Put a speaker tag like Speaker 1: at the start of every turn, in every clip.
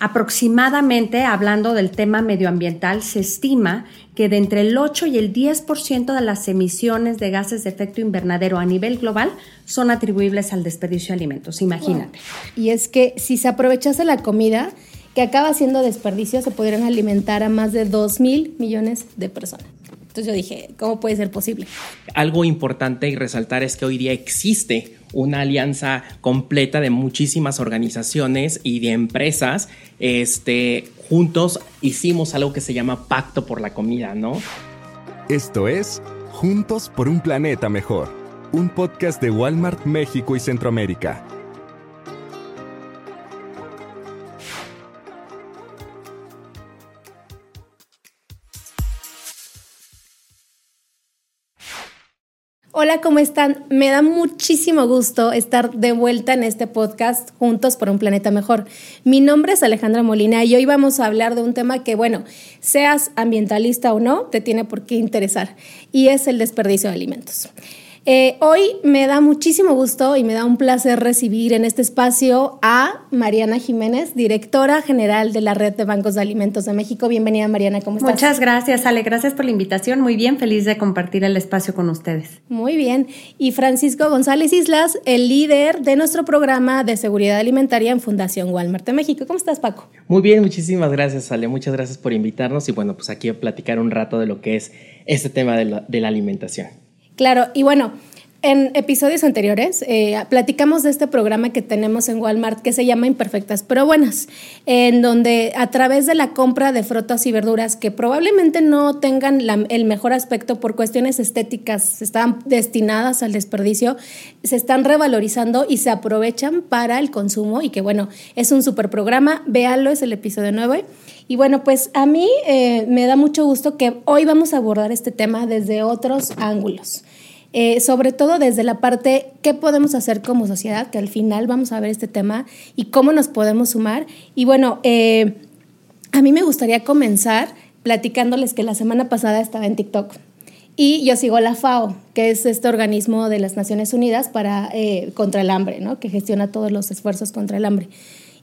Speaker 1: Aproximadamente, hablando del tema medioambiental, se estima que de entre el 8 y el 10% de las emisiones de gases de efecto invernadero a nivel global son atribuibles al desperdicio de alimentos. Imagínate.
Speaker 2: Y es que si se aprovechase la comida que acaba siendo desperdicio, se podrían alimentar a más de 2 mil millones de personas. Entonces yo dije, ¿cómo puede ser posible?
Speaker 3: Algo importante y resaltar es que hoy día existe una alianza completa de muchísimas organizaciones y de empresas. Este, juntos hicimos algo que se llama Pacto por la Comida, ¿no?
Speaker 4: Esto es Juntos por un Planeta Mejor, un podcast de Walmart México y Centroamérica.
Speaker 2: Hola, ¿cómo están? Me da muchísimo gusto estar de vuelta en este podcast Juntos por un Planeta Mejor. Mi nombre es Alejandra Molina y hoy vamos a hablar de un tema que, bueno, seas ambientalista o no, te tiene por qué interesar y es el desperdicio de alimentos. Eh, hoy me da muchísimo gusto y me da un placer recibir en este espacio a Mariana Jiménez, directora general de la Red de Bancos de Alimentos de México. Bienvenida, Mariana, ¿cómo estás?
Speaker 1: Muchas gracias, Ale. Gracias por la invitación. Muy bien, feliz de compartir el espacio con ustedes.
Speaker 2: Muy bien. Y Francisco González Islas, el líder de nuestro programa de seguridad alimentaria en Fundación Walmart de México. ¿Cómo estás, Paco?
Speaker 3: Muy bien, muchísimas gracias, Ale. Muchas gracias por invitarnos y bueno, pues aquí a platicar un rato de lo que es este tema de la, de la alimentación.
Speaker 2: Claro, y bueno, en episodios anteriores eh, platicamos de este programa que tenemos en Walmart que se llama Imperfectas pero Buenas, en donde a través de la compra de frutas y verduras que probablemente no tengan el mejor aspecto por cuestiones estéticas, están destinadas al desperdicio, se están revalorizando y se aprovechan para el consumo y que bueno, es un super programa, véanlo, es el episodio 9. Y bueno, pues a mí eh, me da mucho gusto que hoy vamos a abordar este tema desde otros ángulos. Eh, sobre todo desde la parte qué podemos hacer como sociedad, que al final vamos a ver este tema y cómo nos podemos sumar. Y bueno, eh, a mí me gustaría comenzar platicándoles que la semana pasada estaba en TikTok y yo sigo la FAO, que es este organismo de las Naciones Unidas para, eh, contra el hambre, ¿no? que gestiona todos los esfuerzos contra el hambre.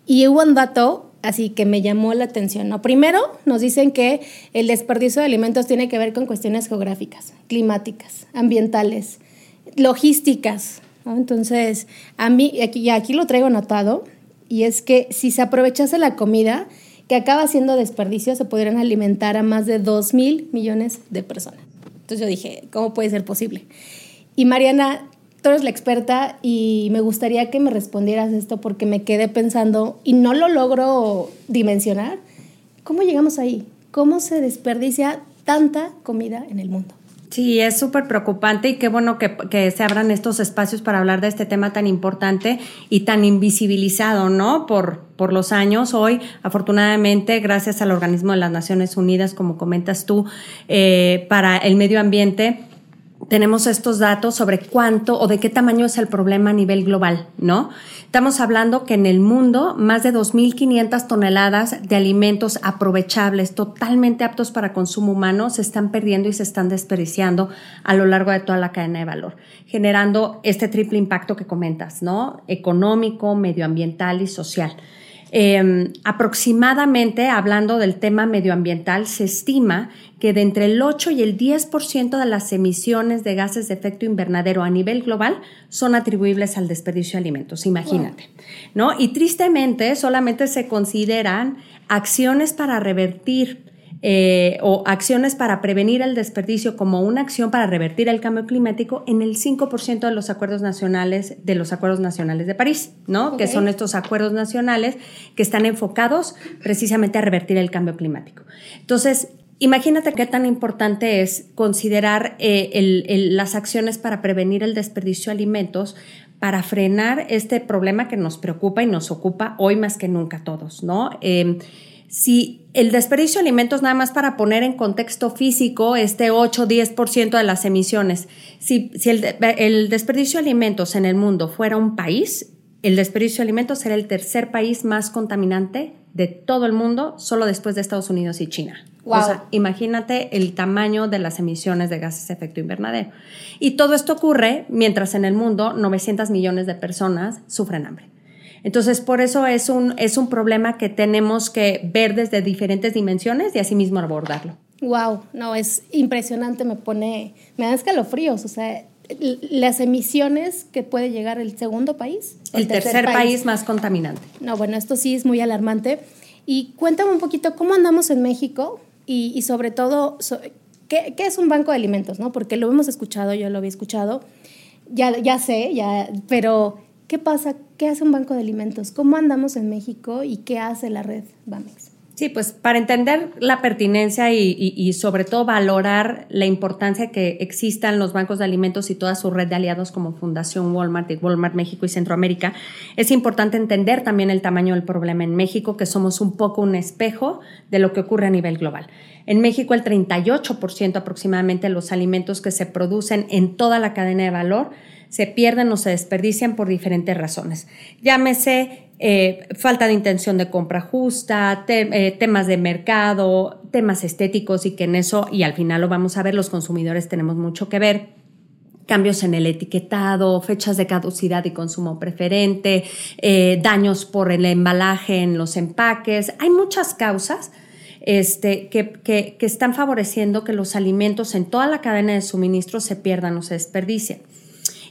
Speaker 2: Y hubo un dato así que me llamó la atención. ¿no? Primero, nos dicen que el desperdicio de alimentos tiene que ver con cuestiones geográficas, climáticas, ambientales, logísticas. Entonces, a mí, aquí, aquí lo traigo anotado, y es que si se aprovechase la comida que acaba siendo desperdicio, se podrían alimentar a más de 2 mil millones de personas. Entonces yo dije, ¿cómo puede ser posible? Y Mariana, tú eres la experta y me gustaría que me respondieras esto porque me quedé pensando y no lo logro dimensionar. ¿Cómo llegamos ahí? ¿Cómo se desperdicia tanta comida en el mundo?
Speaker 1: Sí, es súper preocupante y qué bueno que, se abran estos espacios para hablar de este tema tan importante y tan invisibilizado, ¿no? Por, por los años. Hoy, afortunadamente, gracias al Organismo de las Naciones Unidas, como comentas tú, eh, para el medio ambiente, tenemos estos datos sobre cuánto o de qué tamaño es el problema a nivel global, ¿no? Estamos hablando que en el mundo más de 2.500 toneladas de alimentos aprovechables, totalmente aptos para consumo humano, se están perdiendo y se están desperdiciando a lo largo de toda la cadena de valor, generando este triple impacto que comentas, ¿no? Económico, medioambiental y social. Eh, aproximadamente, hablando del tema medioambiental, se estima que de entre el 8 y el 10% de las emisiones de gases de efecto invernadero a nivel global son atribuibles al desperdicio de alimentos, imagínate, ¿no? Y tristemente solamente se consideran acciones para revertir eh, o acciones para prevenir el desperdicio como una acción para revertir el cambio climático en el 5% de los acuerdos nacionales de los acuerdos nacionales de París, ¿no? Que son estos acuerdos nacionales que están enfocados precisamente a revertir el cambio climático. Entonces, Imagínate qué tan importante es considerar eh, las acciones para prevenir el desperdicio de alimentos, para frenar este problema que nos preocupa y nos ocupa hoy más que nunca a todos, ¿no? Eh, si el desperdicio de alimentos, nada más para poner en contexto físico, este 8-10% de las emisiones, si, el, desperdicio de alimentos en el mundo fuera un país, el desperdicio de alimentos sería el tercer país más contaminante de todo el mundo, solo después de Estados Unidos y China. O sea, imagínate el tamaño de las emisiones de gases de efecto invernadero. Y todo esto ocurre mientras en el mundo 900 millones de personas sufren hambre. Entonces, por eso es un, es un problema que tenemos que ver desde diferentes dimensiones y asimismo abordarlo.
Speaker 2: Wow, no, es impresionante, me pone, me da escalofríos, o sea, las emisiones que puede llegar el segundo país.
Speaker 1: El, tercer, país. más contaminante.
Speaker 2: No, bueno, esto sí es muy alarmante. Y cuéntame un poquito cómo andamos en México y, sobre todo, ¿qué, es un banco de alimentos? ¿no? Porque lo hemos escuchado, yo lo había escuchado, ya, ya sé, ya, pero ¿qué pasa? ¿Qué hace un banco de alimentos? ¿Cómo andamos en México y qué hace la red BAMEX?
Speaker 1: Sí, pues para entender la pertinencia y, sobre todo valorar la importancia que existan los bancos de alimentos y toda su red de aliados como Fundación Walmart y Walmart México y Centroamérica, es importante entender también el tamaño del problema en México, que somos un poco un espejo de lo que ocurre a nivel global. En México, el 38% aproximadamente de los alimentos que se producen en toda la cadena de valor se pierden o se desperdician por diferentes razones. Llámese eh, falta de intención de compra justa, eh, temas de mercado, temas estéticos y que en eso, y al final lo vamos a ver, los consumidores tenemos mucho que ver cambios en el etiquetado, fechas de caducidad y consumo preferente, eh, daños por el embalaje en los empaques. Hay muchas causas este, que, que, que están favoreciendo que los alimentos en toda la cadena de suministro se pierdan o se desperdicien.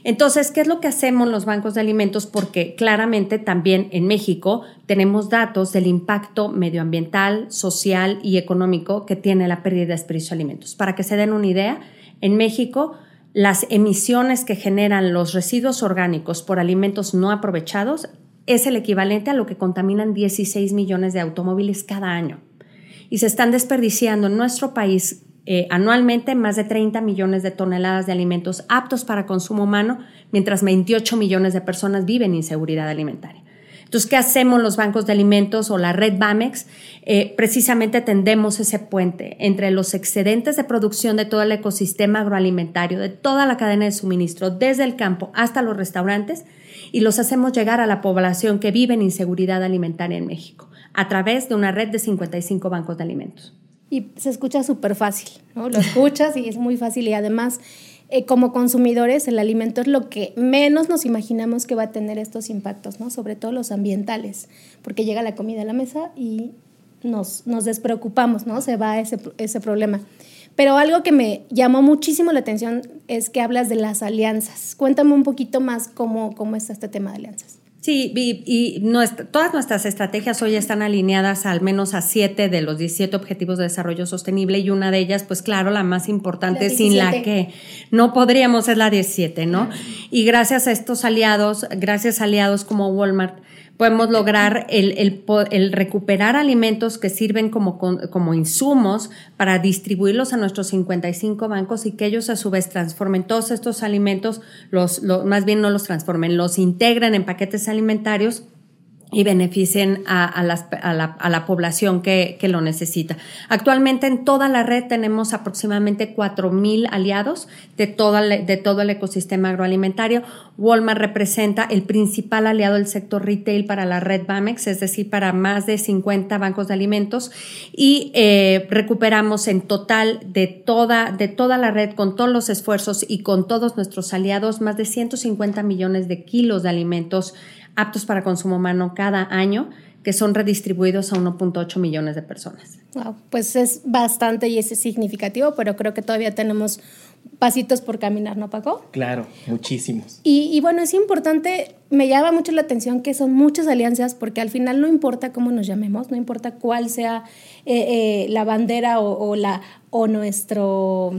Speaker 1: Entonces, ¿qué es lo que hacemos los bancos de alimentos? Porque claramente también en México tenemos datos del impacto medioambiental, social y económico que tiene la pérdida de desperdicio de alimentos. Para que se den una idea, en México las emisiones que generan los residuos orgánicos por alimentos no aprovechados es el equivalente a lo que contaminan 16 millones de automóviles cada año. Y se están desperdiciando en nuestro país eh, anualmente más de 30 millones de toneladas de alimentos aptos para consumo humano, mientras 28 millones de personas viven en inseguridad alimentaria. Entonces, ¿qué hacemos los bancos de alimentos o la red BAMEX? Eh, precisamente tendemos ese puente entre los excedentes de producción de todo el ecosistema agroalimentario, de toda la cadena de suministro, desde el campo hasta los restaurantes, y los hacemos llegar a la población que vive en inseguridad alimentaria en México, a través de una red de 55 bancos de alimentos
Speaker 2: y se escucha súper fácil, ¿no? Lo escuchas y es muy fácil y además eh, como consumidores el alimento es lo que menos nos imaginamos que va a tener estos impactos, ¿no? Sobre todo los ambientales, porque llega la comida a la mesa y nos, nos despreocupamos, ¿no? Se va ese, ese problema. Pero algo que me llamó muchísimo la atención es que hablas de las alianzas. Cuéntame un poquito más cómo, cómo está este tema de alianzas.
Speaker 1: Sí, y, todas nuestras estrategias hoy están alineadas al menos a siete de los 17 Objetivos de Desarrollo Sostenible y una de ellas, pues claro, la más importante, sin la que no podríamos, es la 17, ¿no? Y gracias a estos aliados, gracias a aliados como Walmart, podemos lograr el, el, recuperar alimentos que sirven como, como insumos para distribuirlos a nuestros 55 bancos y que ellos a su vez transformen todos estos alimentos, los, más bien no los transformen, los integren en paquetes alimentarios y beneficien a, la, población que, lo necesita. Actualmente en toda la red tenemos aproximadamente 4.000 aliados de, de todo el ecosistema agroalimentario. Walmart representa el principal aliado del sector retail para la red BAMEX, es decir, para más de 50 bancos de alimentos y eh, recuperamos en total de toda, de toda la red con todos los esfuerzos y con todos nuestros aliados más de 150 millones de kilos de alimentos aptos para consumo humano cada año, que son redistribuidos a 1.8 millones de personas.
Speaker 2: Wow, pues es bastante y es significativo, pero creo que todavía tenemos pasitos por caminar, ¿no, Paco?
Speaker 3: Claro, muchísimos.
Speaker 2: Y, bueno, es importante, me llama mucho la atención que son muchas alianzas, porque al final no importa cómo nos llamemos, no importa cuál sea eh, eh, la bandera o, la, o nuestro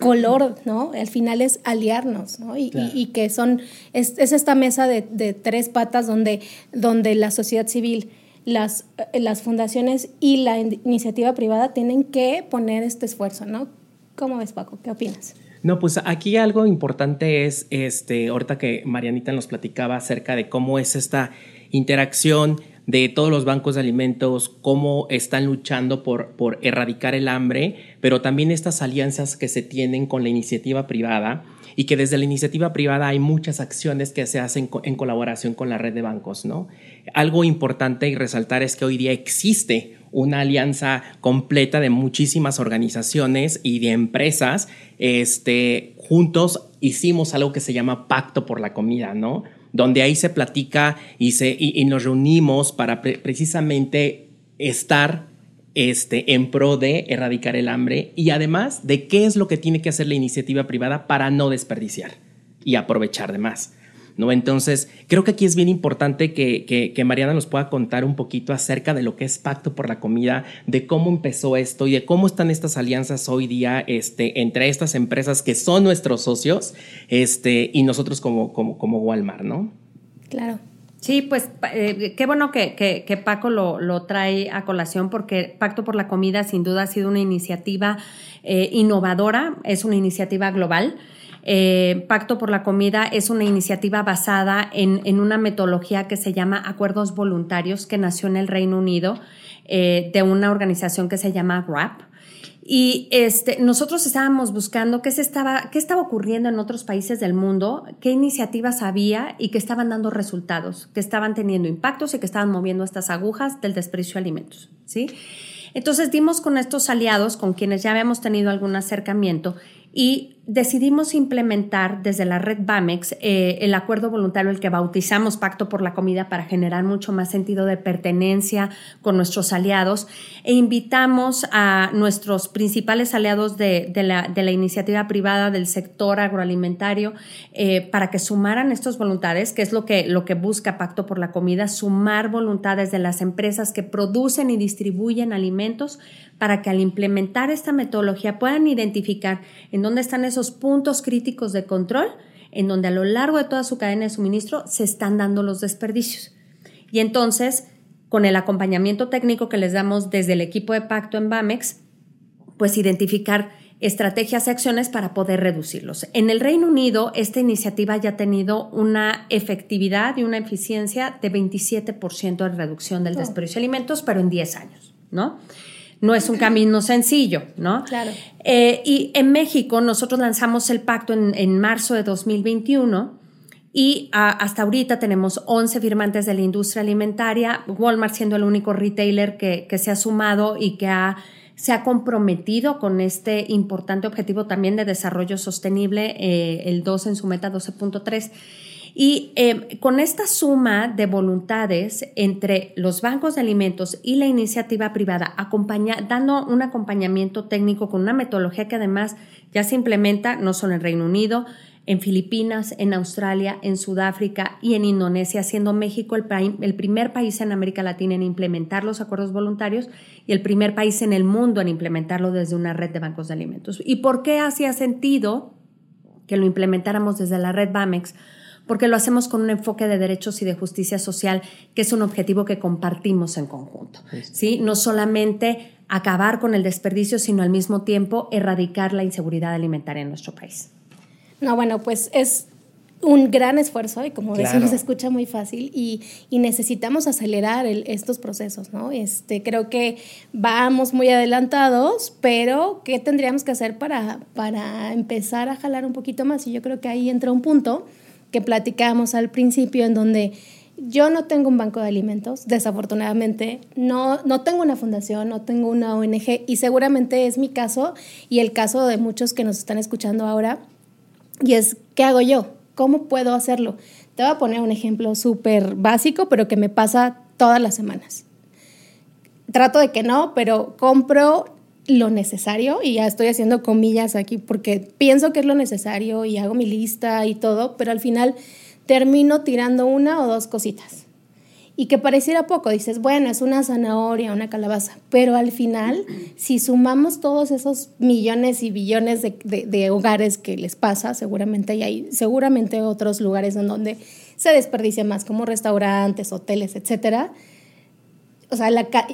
Speaker 2: color, ¿no? Al final es aliarnos, ¿no? Y, que son, es, esta mesa de, de, tres patas donde, donde la sociedad civil, las, las fundaciones y la iniciativa privada tienen que poner este esfuerzo, ¿no? ¿Cómo ves, Paco? ¿Qué opinas?
Speaker 3: No, pues aquí algo importante es, este, ahorita que Marianita nos platicaba acerca de cómo es esta interacción de todos los bancos de alimentos, cómo están luchando por, por erradicar el hambre, pero también estas alianzas que se tienen con la iniciativa privada y que desde la iniciativa privada hay muchas acciones que se hacen en colaboración con la red de bancos, ¿no? Algo importante y resaltar es que hoy día existe una alianza completa de muchísimas organizaciones y de empresas. Este, juntos hicimos algo que se llama Pacto por la Comida, ¿no? donde ahí se platica y, se, y, nos reunimos para precisamente estar este, en pro de erradicar el hambre y además de qué es lo que tiene que hacer la iniciativa privada para no desperdiciar y aprovechar de más. ¿No? Entonces, creo que aquí es bien importante que, Mariana nos pueda contar un poquito acerca de lo que es Pacto por la Comida, de cómo empezó esto y de cómo están estas alianzas hoy día este, entre estas empresas que son nuestros socios este, y nosotros como, como, como Walmart, ¿no?
Speaker 2: Claro.
Speaker 1: Sí, pues eh, qué bueno que, Paco lo, trae a colación porque Pacto por la Comida sin duda ha sido una iniciativa eh, innovadora, es una iniciativa global. Eh, Pacto por la Comida es una iniciativa basada en, una metodología que se llama Acuerdos Voluntarios, que nació en el Reino Unido de una organización que se llama GRAP. Y este, nosotros estábamos buscando qué, se estaba, qué estaba ocurriendo en otros países del mundo, qué iniciativas había y que estaban dando resultados, que estaban teniendo impactos y que estaban moviendo estas agujas del desprecio de alimentos. ¿sí? Entonces dimos con estos aliados, con quienes ya habíamos tenido algún acercamiento, y decidimos implementar desde la red BAMEX eh, el acuerdo voluntario, el que bautizamos Pacto por la Comida para generar mucho más sentido de pertenencia con nuestros aliados e invitamos a nuestros principales aliados de, la, iniciativa privada del sector agroalimentario eh, para que sumaran estos voluntades, que es lo que, lo que busca Pacto por la Comida, sumar voluntades de las empresas que producen y distribuyen alimentos para que al implementar esta metodología puedan identificar en dónde están esos puntos críticos de control, en donde a lo largo de toda su cadena de suministro se están dando los desperdicios. Y entonces, con el acompañamiento técnico que les damos desde el equipo de pacto en BAMEX, pues identificar estrategias y acciones para poder reducirlos. En el Reino Unido, esta iniciativa ya ha tenido una efectividad y una eficiencia de 27% de reducción del desperdicio de alimentos, pero en 10 años, ¿no? No es un camino sencillo, ¿no?
Speaker 2: Claro.
Speaker 1: Eh, y en México nosotros lanzamos el pacto en, marzo de 2021 y ah, hasta ahorita tenemos 11 firmantes de la industria alimentaria, Walmart siendo el único retailer que, se ha sumado y que se ha comprometido con este importante objetivo también de desarrollo sostenible, eh, el 2 en su meta 12.3. Y eh, con esta suma de voluntades entre los bancos de alimentos y la iniciativa privada, dando un acompañamiento técnico con una metodología que además ya se implementa no solo en Reino Unido, en Filipinas, en Australia, en Sudáfrica y en Indonesia, siendo México el, el, primer país en América Latina en implementar los acuerdos voluntarios y el primer país en el mundo en implementarlo desde una red de bancos de alimentos. ¿Y por qué hacía sentido que lo implementáramos desde la red BAMEX? Porque lo hacemos con un enfoque de derechos y de justicia social, que es un objetivo que compartimos en conjunto. ¿sí? No solamente acabar con el desperdicio, sino al mismo tiempo erradicar la inseguridad alimentaria en nuestro país.
Speaker 2: No, bueno, pues es un gran esfuerzo y como decimos se escucha muy fácil y, necesitamos acelerar estos procesos, ¿no? Este, creo que vamos muy adelantados, pero ¿qué tendríamos que hacer para, para empezar a jalar un poquito más? Y yo creo que ahí entra un punto que platicábamos al principio, en donde yo no tengo un banco de alimentos, desafortunadamente, no, no tengo una fundación, no tengo una ONG y seguramente es mi caso y el caso de muchos que nos están escuchando ahora. Y es, ¿qué hago yo? ¿Cómo puedo hacerlo? Te voy a poner un ejemplo súper básico, pero que me pasa todas las semanas. Trato de que no, pero compro lo necesario y ya estoy haciendo comillas aquí porque pienso que es lo necesario y hago mi lista y todo, pero al final termino tirando una o dos cositas. Y que pareciera poco, dices, bueno, es una zanahoria, una calabaza, pero al final, si sumamos todos esos millones y billones de, de, hogares que les pasa, seguramente hay seguramente otros lugares en donde se desperdicia más, como restaurantes, hoteles, etcétera, o sea,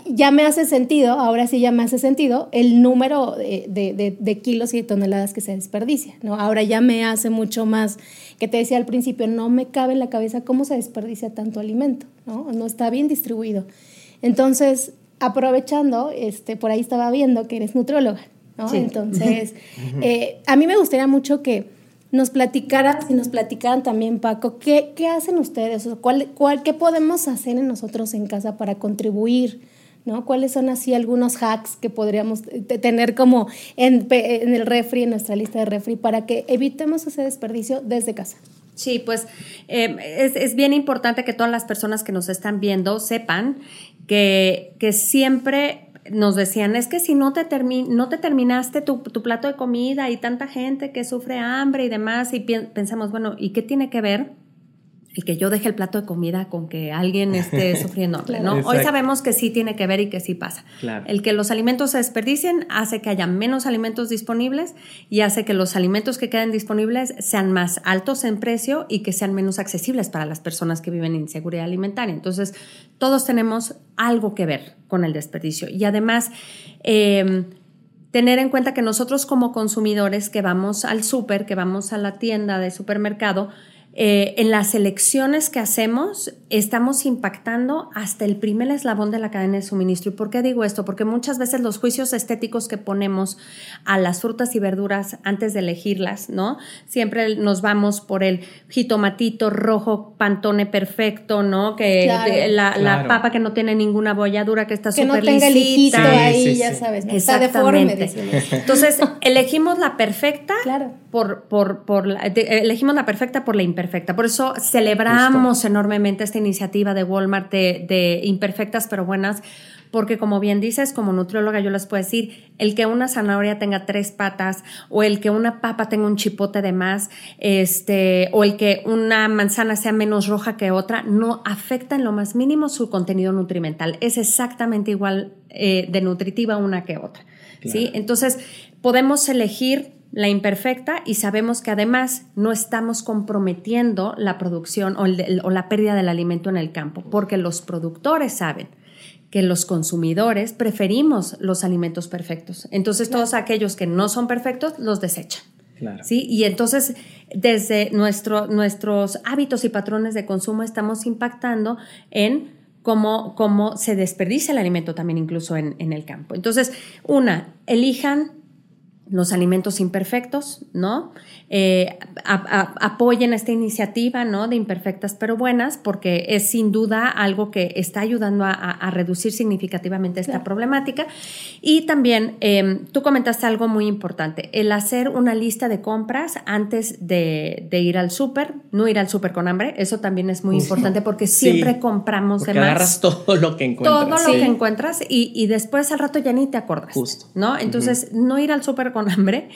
Speaker 2: ya me hace sentido, ahora sí ya me hace sentido el número de, kilos y de toneladas que se desperdicia, ¿no? Ahora ya me hace mucho más, que te decía al principio, no me cabe en la cabeza cómo se desperdicia tanto alimento, ¿no? No está bien distribuido. Entonces, aprovechando, este, por ahí estaba viendo que eres nutrióloga, ¿no? Entonces, eh, a mí me gustaría mucho que nos platicaran, si nos platicaran también, Paco, ¿qué, qué hacen ustedes? ¿Cuál, cuál, ¿Qué podemos hacer en nosotros en casa para contribuir? ¿no? ¿Cuáles son así algunos hacks que podríamos tener como en, en, el refri, en nuestra lista de refri, para que evitemos ese desperdicio desde casa?
Speaker 1: Sí, pues eh, es, es, bien importante que todas las personas que nos están viendo sepan que, que siempre nos decían, es que si no te, no te terminaste tu, tu, plato de comida y tanta gente que sufre hambre y demás, y pensamos, bueno, ¿y qué tiene que ver el que yo deje el plato de comida con que alguien esté sufriendo ¿no? Hoy sabemos que sí tiene que ver y que sí pasa. El que los alimentos se desperdicien hace que haya menos alimentos disponibles y hace que los alimentos que queden disponibles sean más altos en precio y que sean menos accesibles para las personas que viven en inseguridad alimentaria. Entonces, todos tenemos algo que ver con el desperdicio. Y además, em, tener en cuenta que nosotros como consumidores que vamos al súper, que vamos a la tienda de supermercado, eh, en las elecciones que hacemos estamos impactando hasta el primer eslabón de la cadena de suministro. ¿Y por qué digo esto? Porque muchas veces los juicios estéticos que ponemos a las frutas y verduras antes de elegirlas, ¿no? Siempre nos vamos por el jitomatito rojo, pantone perfecto, ¿no? Que la, papa que no tiene ninguna bolladura, que está súper
Speaker 2: Que no tenga el ahí, ya sabes. Está deforme.
Speaker 1: Entonces, elegimos la perfecta por, por, por elegimos la perfecta por la imperfecta por eso celebramos enormemente esta iniciativa de Walmart de, imperfectas pero buenas, porque como bien dices, como nutrióloga yo les puedo decir, el que una zanahoria tenga tres patas o el que una papa tenga un chipote de más, este, o el que una manzana sea menos roja que otra, no afecta en lo más mínimo su contenido nutrimental. Es exactamente igual eh, de nutritiva una que otra. ¿sí? Entonces, podemos elegir la imperfecta y sabemos que además no estamos comprometiendo la producción o, la pérdida del alimento en el campo, porque los productores saben que los consumidores preferimos los alimentos perfectos. Entonces todos aquellos que no son perfectos los desechan. ¿sí? Y entonces desde nuestro, nuestros hábitos y patrones de consumo estamos impactando en cómo, cómo se desperdicia el alimento también incluso en, en el campo. Entonces, una, elijan los alimentos imperfectos, ¿no? Eh, apoyen esta iniciativa, ¿no? De imperfectas pero buenas, porque es sin duda algo que está ayudando a, reducir significativamente esta problemática. Y también em, tú comentaste algo muy importante, el hacer una lista de compras antes de, ir al súper, no ir al súper con hambre, eso también es muy importante porque siempre compramos
Speaker 3: porque
Speaker 1: de más.
Speaker 3: agarras todo lo que encuentras.
Speaker 1: Todo lo que encuentras y, después al rato ya ni te acuerdas. Justo. ¿No? Entonces, no ir al súper con hambre.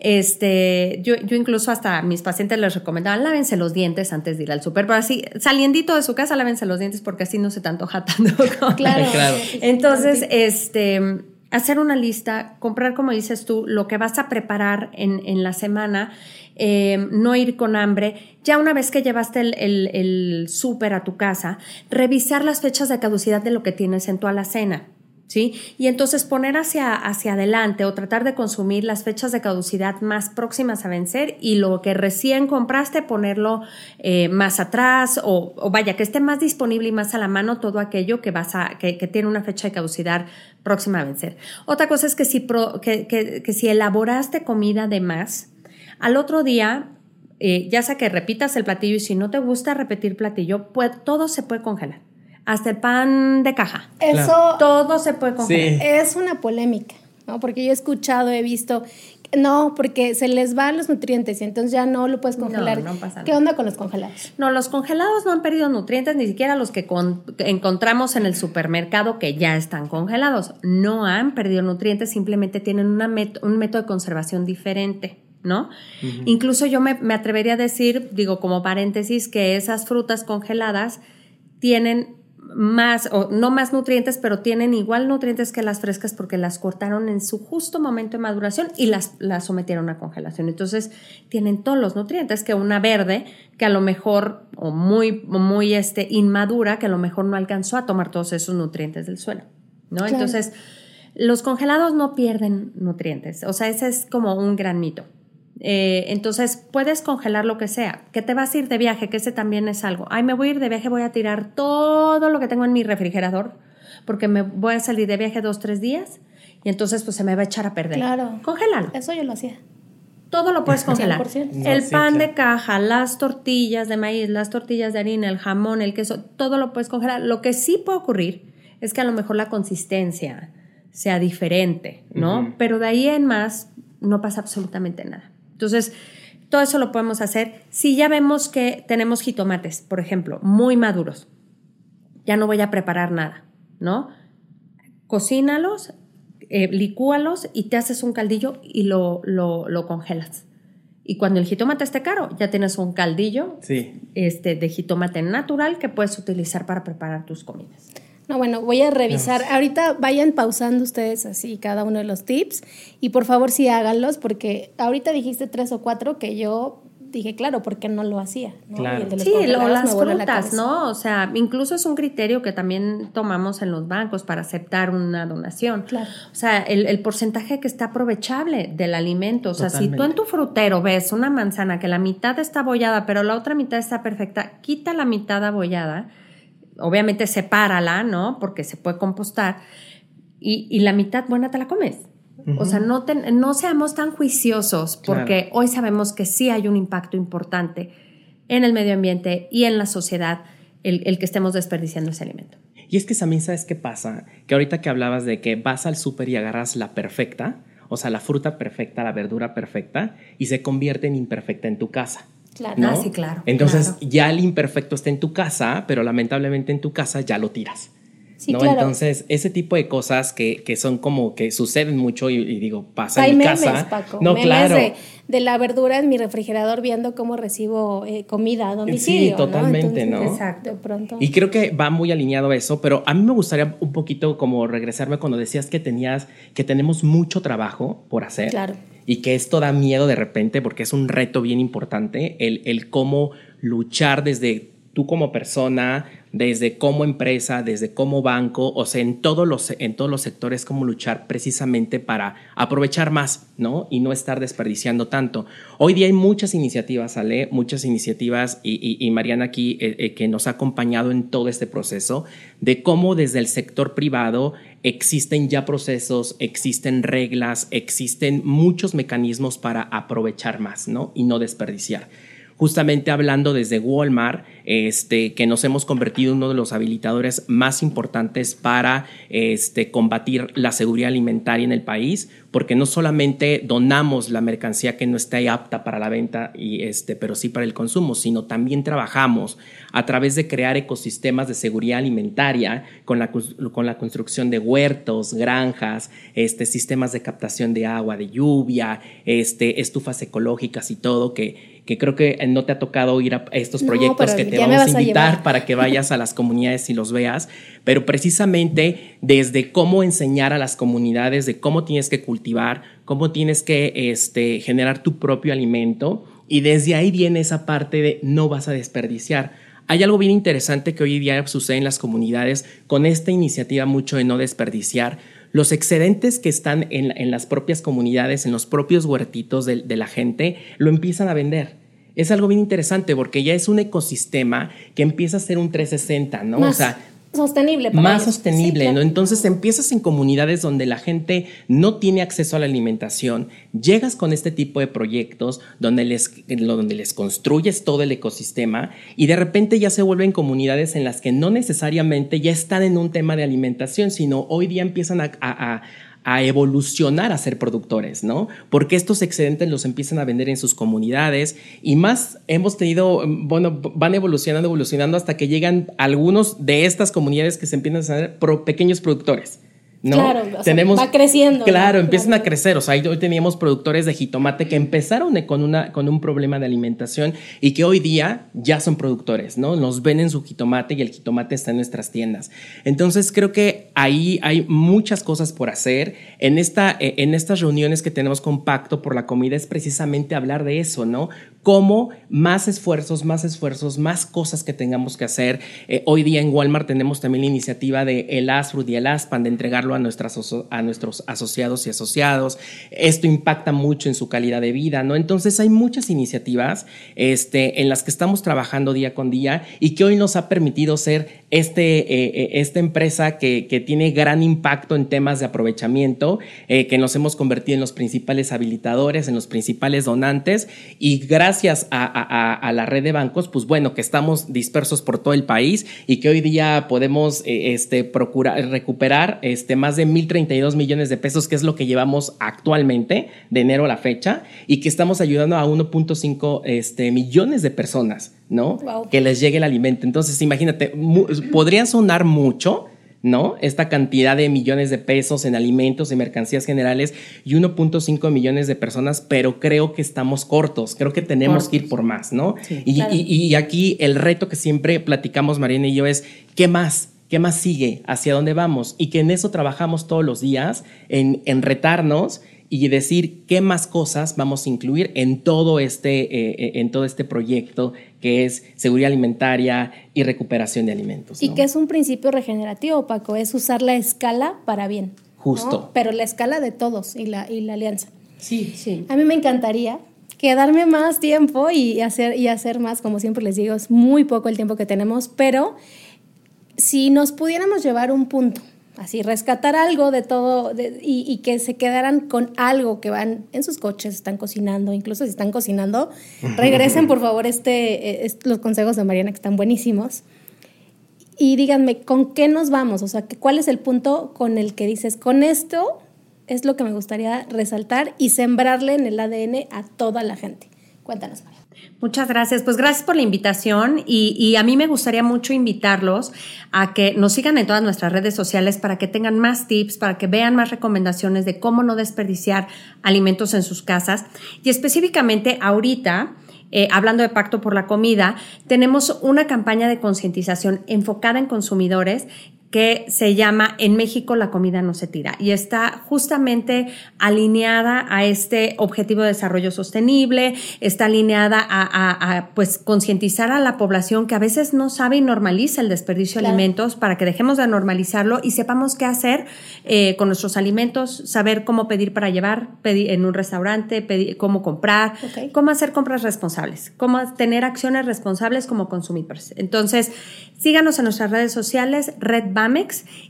Speaker 1: Este, yo, yo incluso hasta a mis pacientes les recomendaba, lávense los dientes antes de ir al súper, pero así, saliendito de su casa, lávense los dientes porque así no se te antoja tanto.
Speaker 2: Claro. claro.
Speaker 1: Entonces, este, hacer una lista, comprar, como dices tú, lo que vas a preparar en, en la semana, eh, no ir con hambre. Ya una vez que llevaste el, el, el súper a tu casa, revisar las fechas de caducidad de lo que tienes en tu alacena. ¿Sí? Y entonces poner hacia, hacia adelante o tratar de consumir las fechas de caducidad más próximas a vencer y lo que recién compraste ponerlo eh, más atrás o, vaya, que esté más disponible y más a la mano todo aquello que, vas a, que, tiene una fecha de caducidad próxima a vencer. Otra cosa es que si, que, que, si elaboraste comida de más, al otro día eh, ya sea que repitas el platillo y si no te gusta repetir platillo, pues todo se puede congelar hasta el pan de caja.
Speaker 2: Eso.
Speaker 1: Todo se puede congelar.
Speaker 2: Es una polémica, ¿no? Porque yo he escuchado, he visto. No, porque se les van los nutrientes y entonces ya no lo puedes congelar. No, no pasa nada. ¿Qué onda con los congelados?
Speaker 1: No, los congelados no han perdido nutrientes, ni siquiera los que encontramos en el supermercado que ya están congelados. No han perdido nutrientes, simplemente tienen una un método de conservación diferente. ¿no? Incluso yo me, me, atrevería a decir, digo como paréntesis, que esas frutas congeladas tienen más, o no más nutrientes, pero tienen igual nutrientes que las frescas porque las cortaron en su justo momento de maduración y las, las sometieron a congelación. Entonces, tienen todos los nutrientes que una verde, que a lo mejor, o muy, muy este, inmadura, que a lo mejor no alcanzó a tomar todos esos nutrientes del suelo, ¿no? Entonces, los congelados no pierden nutrientes. O sea, ese es como un gran mito. Eh, entonces puedes congelar lo que sea. Que te vas a ir de viaje, que ese también es algo. Ay, me voy a ir de viaje, voy a tirar todo lo que tengo en mi refrigerador porque me voy a salir de viaje dos, tres días y entonces pues se me va a echar a perder.
Speaker 2: Claro.
Speaker 1: Congélalo.
Speaker 2: Eso yo lo hacía.
Speaker 1: Todo lo puedes congelar. el pan de caja, las tortillas de maíz, las tortillas de harina, el jamón, el queso, todo lo puedes congelar. Lo que sí puede ocurrir es que a lo mejor la consistencia sea diferente, ¿no? Pero de ahí en más no pasa absolutamente nada. Entonces, Todo eso lo podemos hacer si ya vemos que tenemos jitomates, por ejemplo, muy maduros. Ya no voy a preparar nada, ¿no? Cocínalos, eh, licúalos y te haces un caldillo y lo, lo, lo, congelas. Y cuando el jitomate esté caro, ya tienes un caldillo
Speaker 3: sí.
Speaker 1: este, de jitomate natural que puedes utilizar para preparar tus comidas.
Speaker 2: No, bueno, voy a revisar. Ahorita vayan pausando ustedes así cada uno de los tips y por favor sí háganlos porque ahorita dijiste tres o cuatro que yo dije, claro, porque no lo hacía. ¿no?
Speaker 3: Claro.
Speaker 1: Sí, lo, las frutas, ¿no? O sea, incluso es un criterio que también tomamos en los bancos para aceptar una donación.
Speaker 2: Claro.
Speaker 1: O sea, el, el porcentaje que está aprovechable del alimento. O sea, Totalmente. si tú en tu frutero ves una manzana que la mitad está abollada, pero la otra mitad está perfecta, quita la mitad abollada obviamente sepárala, ¿no? Porque se puede compostar. Y, y la mitad buena te la comes. Uh -huh. O sea, no, te, no seamos tan juiciosos porque claro. hoy sabemos que sí hay un impacto importante en el medio ambiente y en la sociedad el, el que estemos desperdiciando ese alimento.
Speaker 3: Y es que también sabes qué pasa, que ahorita que hablabas de que vas al súper y agarras la perfecta, o sea, la fruta perfecta, la verdura perfecta, y se convierte en imperfecta en tu casa.
Speaker 1: Claro. ¿no? Ah, sí, claro.
Speaker 3: Entonces
Speaker 1: claro.
Speaker 3: ya el imperfecto está en tu casa, pero lamentablemente en tu casa ya lo tiras.
Speaker 2: Sí,
Speaker 3: ¿no?
Speaker 2: claro.
Speaker 3: Entonces, ese tipo de cosas que, que son como que suceden mucho y, y digo, pasa
Speaker 2: Hay
Speaker 3: en mi
Speaker 2: memes,
Speaker 3: casa.
Speaker 2: Paco,
Speaker 3: no,
Speaker 2: memes
Speaker 3: claro.
Speaker 2: De, de, la verdura en mi refrigerador viendo cómo recibo eh, comida a domicilio.
Speaker 3: Sí, totalmente,
Speaker 2: ¿no?
Speaker 3: ¿no?
Speaker 2: Exacto. De pronto.
Speaker 3: Y creo que va muy alineado a eso, pero a mí me gustaría un poquito como regresarme cuando decías que tenías, que tenemos mucho trabajo por hacer.
Speaker 2: Claro
Speaker 3: y que esto da miedo de repente porque es un reto bien importante, el, el cómo luchar desde tú como persona, desde como empresa, desde como banco, o sea, en todos los, en todos los sectores, cómo luchar precisamente para aprovechar más, ¿no? Y no estar desperdiciando tanto. Hoy día hay muchas iniciativas, Ale, muchas iniciativas, y, Mariana aquí, eh, eh, que nos ha acompañado en todo este proceso, de cómo desde el sector privado existen ya procesos, existen reglas, existen muchos mecanismos para aprovechar más, ¿no? Y no desperdiciar justamente hablando desde Walmart, este, que nos hemos convertido en uno de los habilitadores más importantes para este, combatir la seguridad alimentaria en el país, porque no solamente donamos la mercancía que no está apta para la venta, y este, pero sí para el consumo, sino también trabajamos a través de crear ecosistemas de seguridad alimentaria con la, con la construcción de huertos, granjas, este, sistemas de captación de agua, de lluvia, este, estufas ecológicas y todo, que, que creo que no te ha tocado ir a estos proyectos no, que te vamos a invitar a para que vayas a las comunidades y los veas, pero precisamente desde cómo enseñar a las comunidades de cómo tienes que cultivar, cómo tienes que este, generar tu propio alimento y desde ahí viene esa parte de no vas a desperdiciar. Hay algo bien interesante que hoy día sucede en las comunidades con esta iniciativa mucho de no desperdiciar, los excedentes que están en, en, las propias comunidades, en los propios huertitos de, de, la gente, lo empiezan a vender. Es algo bien interesante porque ya es un ecosistema que empieza a ser un 360, ¿no?
Speaker 2: Más
Speaker 3: o sea,
Speaker 2: sostenible.
Speaker 3: Para más ellos. sostenible, sí. ¿no? Entonces empiezas en comunidades donde la gente no tiene acceso a la alimentación, llegas con este tipo de proyectos donde les, donde les construyes todo el ecosistema y de repente ya se vuelven comunidades en las que no necesariamente ya están en un tema de alimentación, sino hoy día empiezan a, a, a evolucionar a ser productores, ¿no? Porque estos excedentes los empiezan a vender en sus comunidades y más hemos tenido, bueno, van evolucionando, evolucionando hasta que llegan algunos de estas comunidades que se empiezan a ser pro, pequeños productores. ¿No?
Speaker 2: Claro, o Tenemos, sea, va creciendo.
Speaker 3: Claro,
Speaker 2: ¿no?
Speaker 3: empiezan
Speaker 2: claro.
Speaker 3: a crecer. O sea, hoy teníamos productores de jitomate que empezaron con, una, con un problema de alimentación y que hoy día ya son productores, ¿no? Nos venden su jitomate y el jitomate está en nuestras tiendas. Entonces, creo que ahí hay muchas cosas por hacer. En, esta, en estas reuniones que tenemos con Pacto por la Comida es precisamente hablar de eso, ¿no? Cómo más esfuerzos, más esfuerzos, más cosas que tengamos que hacer. Eh, hoy día en Walmart tenemos también la iniciativa de el ASFRUT y el ASPAN de entregarlo a, nuestras, a nuestros asociados y asociados. Esto impacta mucho en su calidad de vida, ¿no? Entonces hay muchas iniciativas este, en las que estamos trabajando día con día y que hoy nos ha permitido ser este, eh, esta empresa que, que, tiene gran impacto en temas de aprovechamiento, eh, que nos hemos convertido en los principales habilitadores, en los principales donantes y gracias gracias a, la red de bancos, pues bueno, que estamos dispersos por todo el país y que hoy día podemos eh, este, procurar, recuperar este, más de 1.032 millones de pesos, que es lo que llevamos actualmente de enero a la fecha, y que estamos ayudando a 1.5 este, millones de personas, ¿no? Que les llegue el alimento. Entonces, imagínate, podrían sonar mucho, ¿no? Esta cantidad de millones de pesos en alimentos y mercancías generales y 1.5 millones de personas, pero creo que estamos cortos, creo que tenemos que ir por más, ¿no? y, aquí el reto que siempre platicamos Marina y yo es, ¿qué más? ¿Qué más sigue? ¿Hacia dónde vamos? Y que en eso trabajamos todos los días, en, en retarnos y decir qué más cosas vamos a incluir en todo este, eh, eh, en todo este proyecto que es seguridad alimentaria y recuperación de alimentos.
Speaker 2: Y que es un principio regenerativo, Paco, es usar la escala para bien.
Speaker 3: Justo.
Speaker 2: Pero la escala de todos y la, y la alianza.
Speaker 3: Sí, sí.
Speaker 2: A mí me encantaría quedarme más tiempo y hacer, y hacer más, como siempre les digo, es muy poco el tiempo que tenemos, pero si nos pudiéramos llevar un punto así rescatar algo de todo y, que se quedaran con algo que van en sus coches, están cocinando, incluso si están cocinando, regresen por favor este, eh, los consejos de Mariana que están buenísimos y díganme con qué nos vamos, o sea, cuál es el punto con el que dices, con esto es lo que me gustaría resaltar y sembrarle en el ADN a toda la gente. Cuéntanos, Mariana.
Speaker 1: Muchas gracias. Pues gracias por la invitación y, a mí me gustaría mucho invitarlos a que nos sigan en todas nuestras redes sociales para que tengan más tips, para que vean más recomendaciones de cómo no desperdiciar alimentos en sus casas. Y específicamente ahorita, eh, hablando de Pacto por la Comida, tenemos una campaña de concientización enfocada en consumidores que se llama En México la comida no se tira y está justamente alineada a este objetivo de desarrollo sostenible, está alineada a, pues concientizar a la población que a veces no sabe y normaliza el desperdicio de alimentos para que dejemos de normalizarlo y sepamos qué hacer eh, con nuestros alimentos, saber cómo pedir para llevar, pedir en un restaurante, pedir, cómo comprar, cómo hacer compras responsables, cómo tener acciones responsables como consumidores. Entonces, síganos en nuestras redes sociales, Red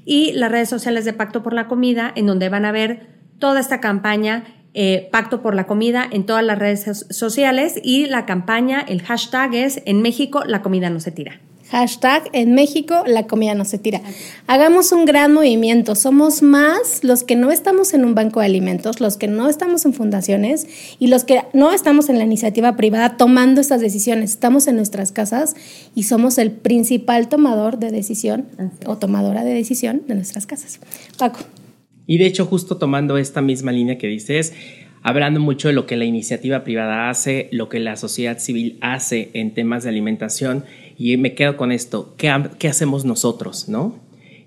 Speaker 1: y las redes sociales de Pacto por la Comida, en donde van a ver toda esta campaña eh, Pacto por la Comida en todas las redes sociales y la campaña, el hashtag es en México la comida no se tira.
Speaker 2: Hashtag en México la comida no se tira. Hagamos un gran movimiento. Somos más los que no estamos en un banco de alimentos, los que no estamos en fundaciones y los que no estamos en la iniciativa privada tomando estas decisiones. Estamos en nuestras casas y somos el principal tomador de decisión o tomadora de decisión de nuestras casas. Paco.
Speaker 3: Y de hecho, justo tomando esta misma línea que dices, hablando mucho de lo que la iniciativa privada hace, lo que la sociedad civil hace en temas de alimentación, y me quedo con esto, ¿qué, qué hacemos nosotros, no?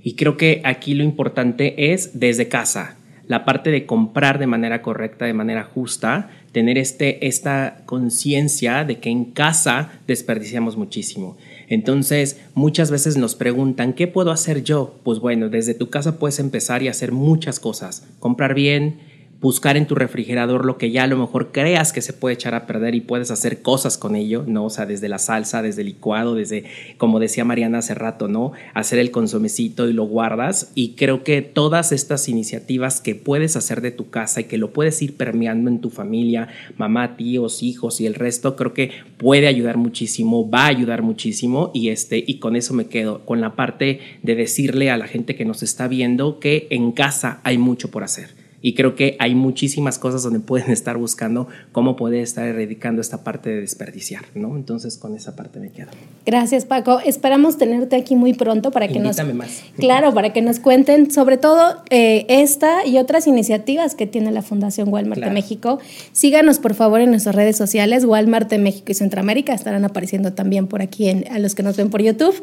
Speaker 3: Y creo que aquí lo importante es desde casa, la parte de comprar de manera correcta, de manera justa, tener este, esta conciencia de que en casa desperdiciamos muchísimo. Entonces, muchas veces nos preguntan, ¿qué puedo hacer yo? Pues bueno, desde tu casa puedes empezar y hacer muchas cosas. Comprar bien, buscar en tu refrigerador lo que ya a lo mejor creas que se puede echar a perder y puedes hacer cosas con ello, ¿no? O sea, desde la salsa, desde el licuado, desde, como decía Mariana hace rato, ¿no? Hacer el consomecito y lo guardas. Y creo que todas estas iniciativas que puedes hacer de tu casa y que lo puedes ir permeando en tu familia, mamá, tíos, hijos y el resto, creo que puede ayudar muchísimo, va a ayudar muchísimo y este, y con eso me quedo, con la parte de decirle a la gente que nos está viendo que en casa hay mucho por hacer y creo que hay muchísimas cosas donde pueden estar buscando cómo poder estar erradicando esta parte de desperdiciar, ¿no? Entonces con esa parte me quedo.
Speaker 2: Gracias Paco, esperamos tenerte aquí muy pronto para que nos...
Speaker 3: más.
Speaker 2: Claro, para que nos cuenten sobre todo eh, esta y otras iniciativas que tiene la Fundación Walmart de México. Síganos por favor en nuestras redes sociales, Walmart de México y Centroamérica, estarán apareciendo también por aquí en, a los que nos ven por YouTube.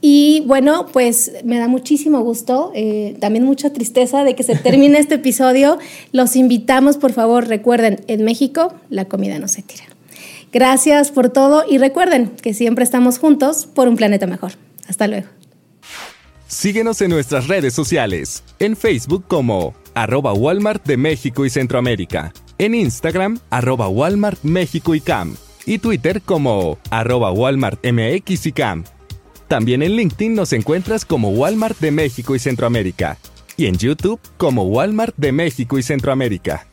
Speaker 2: Y bueno, pues me da muchísimo gusto, eh, también mucha tristeza de que se termine este los invitamos, por favor, recuerden, en México la comida no se tira. Gracias por todo y recuerden que siempre estamos juntos por un planeta mejor. Hasta luego.
Speaker 4: Síguenos en nuestras redes sociales, en Facebook como arroba Walmart de México y Centroamérica, en Instagram arroba Walmart y Cam, y Twitter como arroba Walmart. También en LinkedIn nos encuentras como Walmart de México y Centroamérica y en YouTube como Walmart de México y Centroamérica.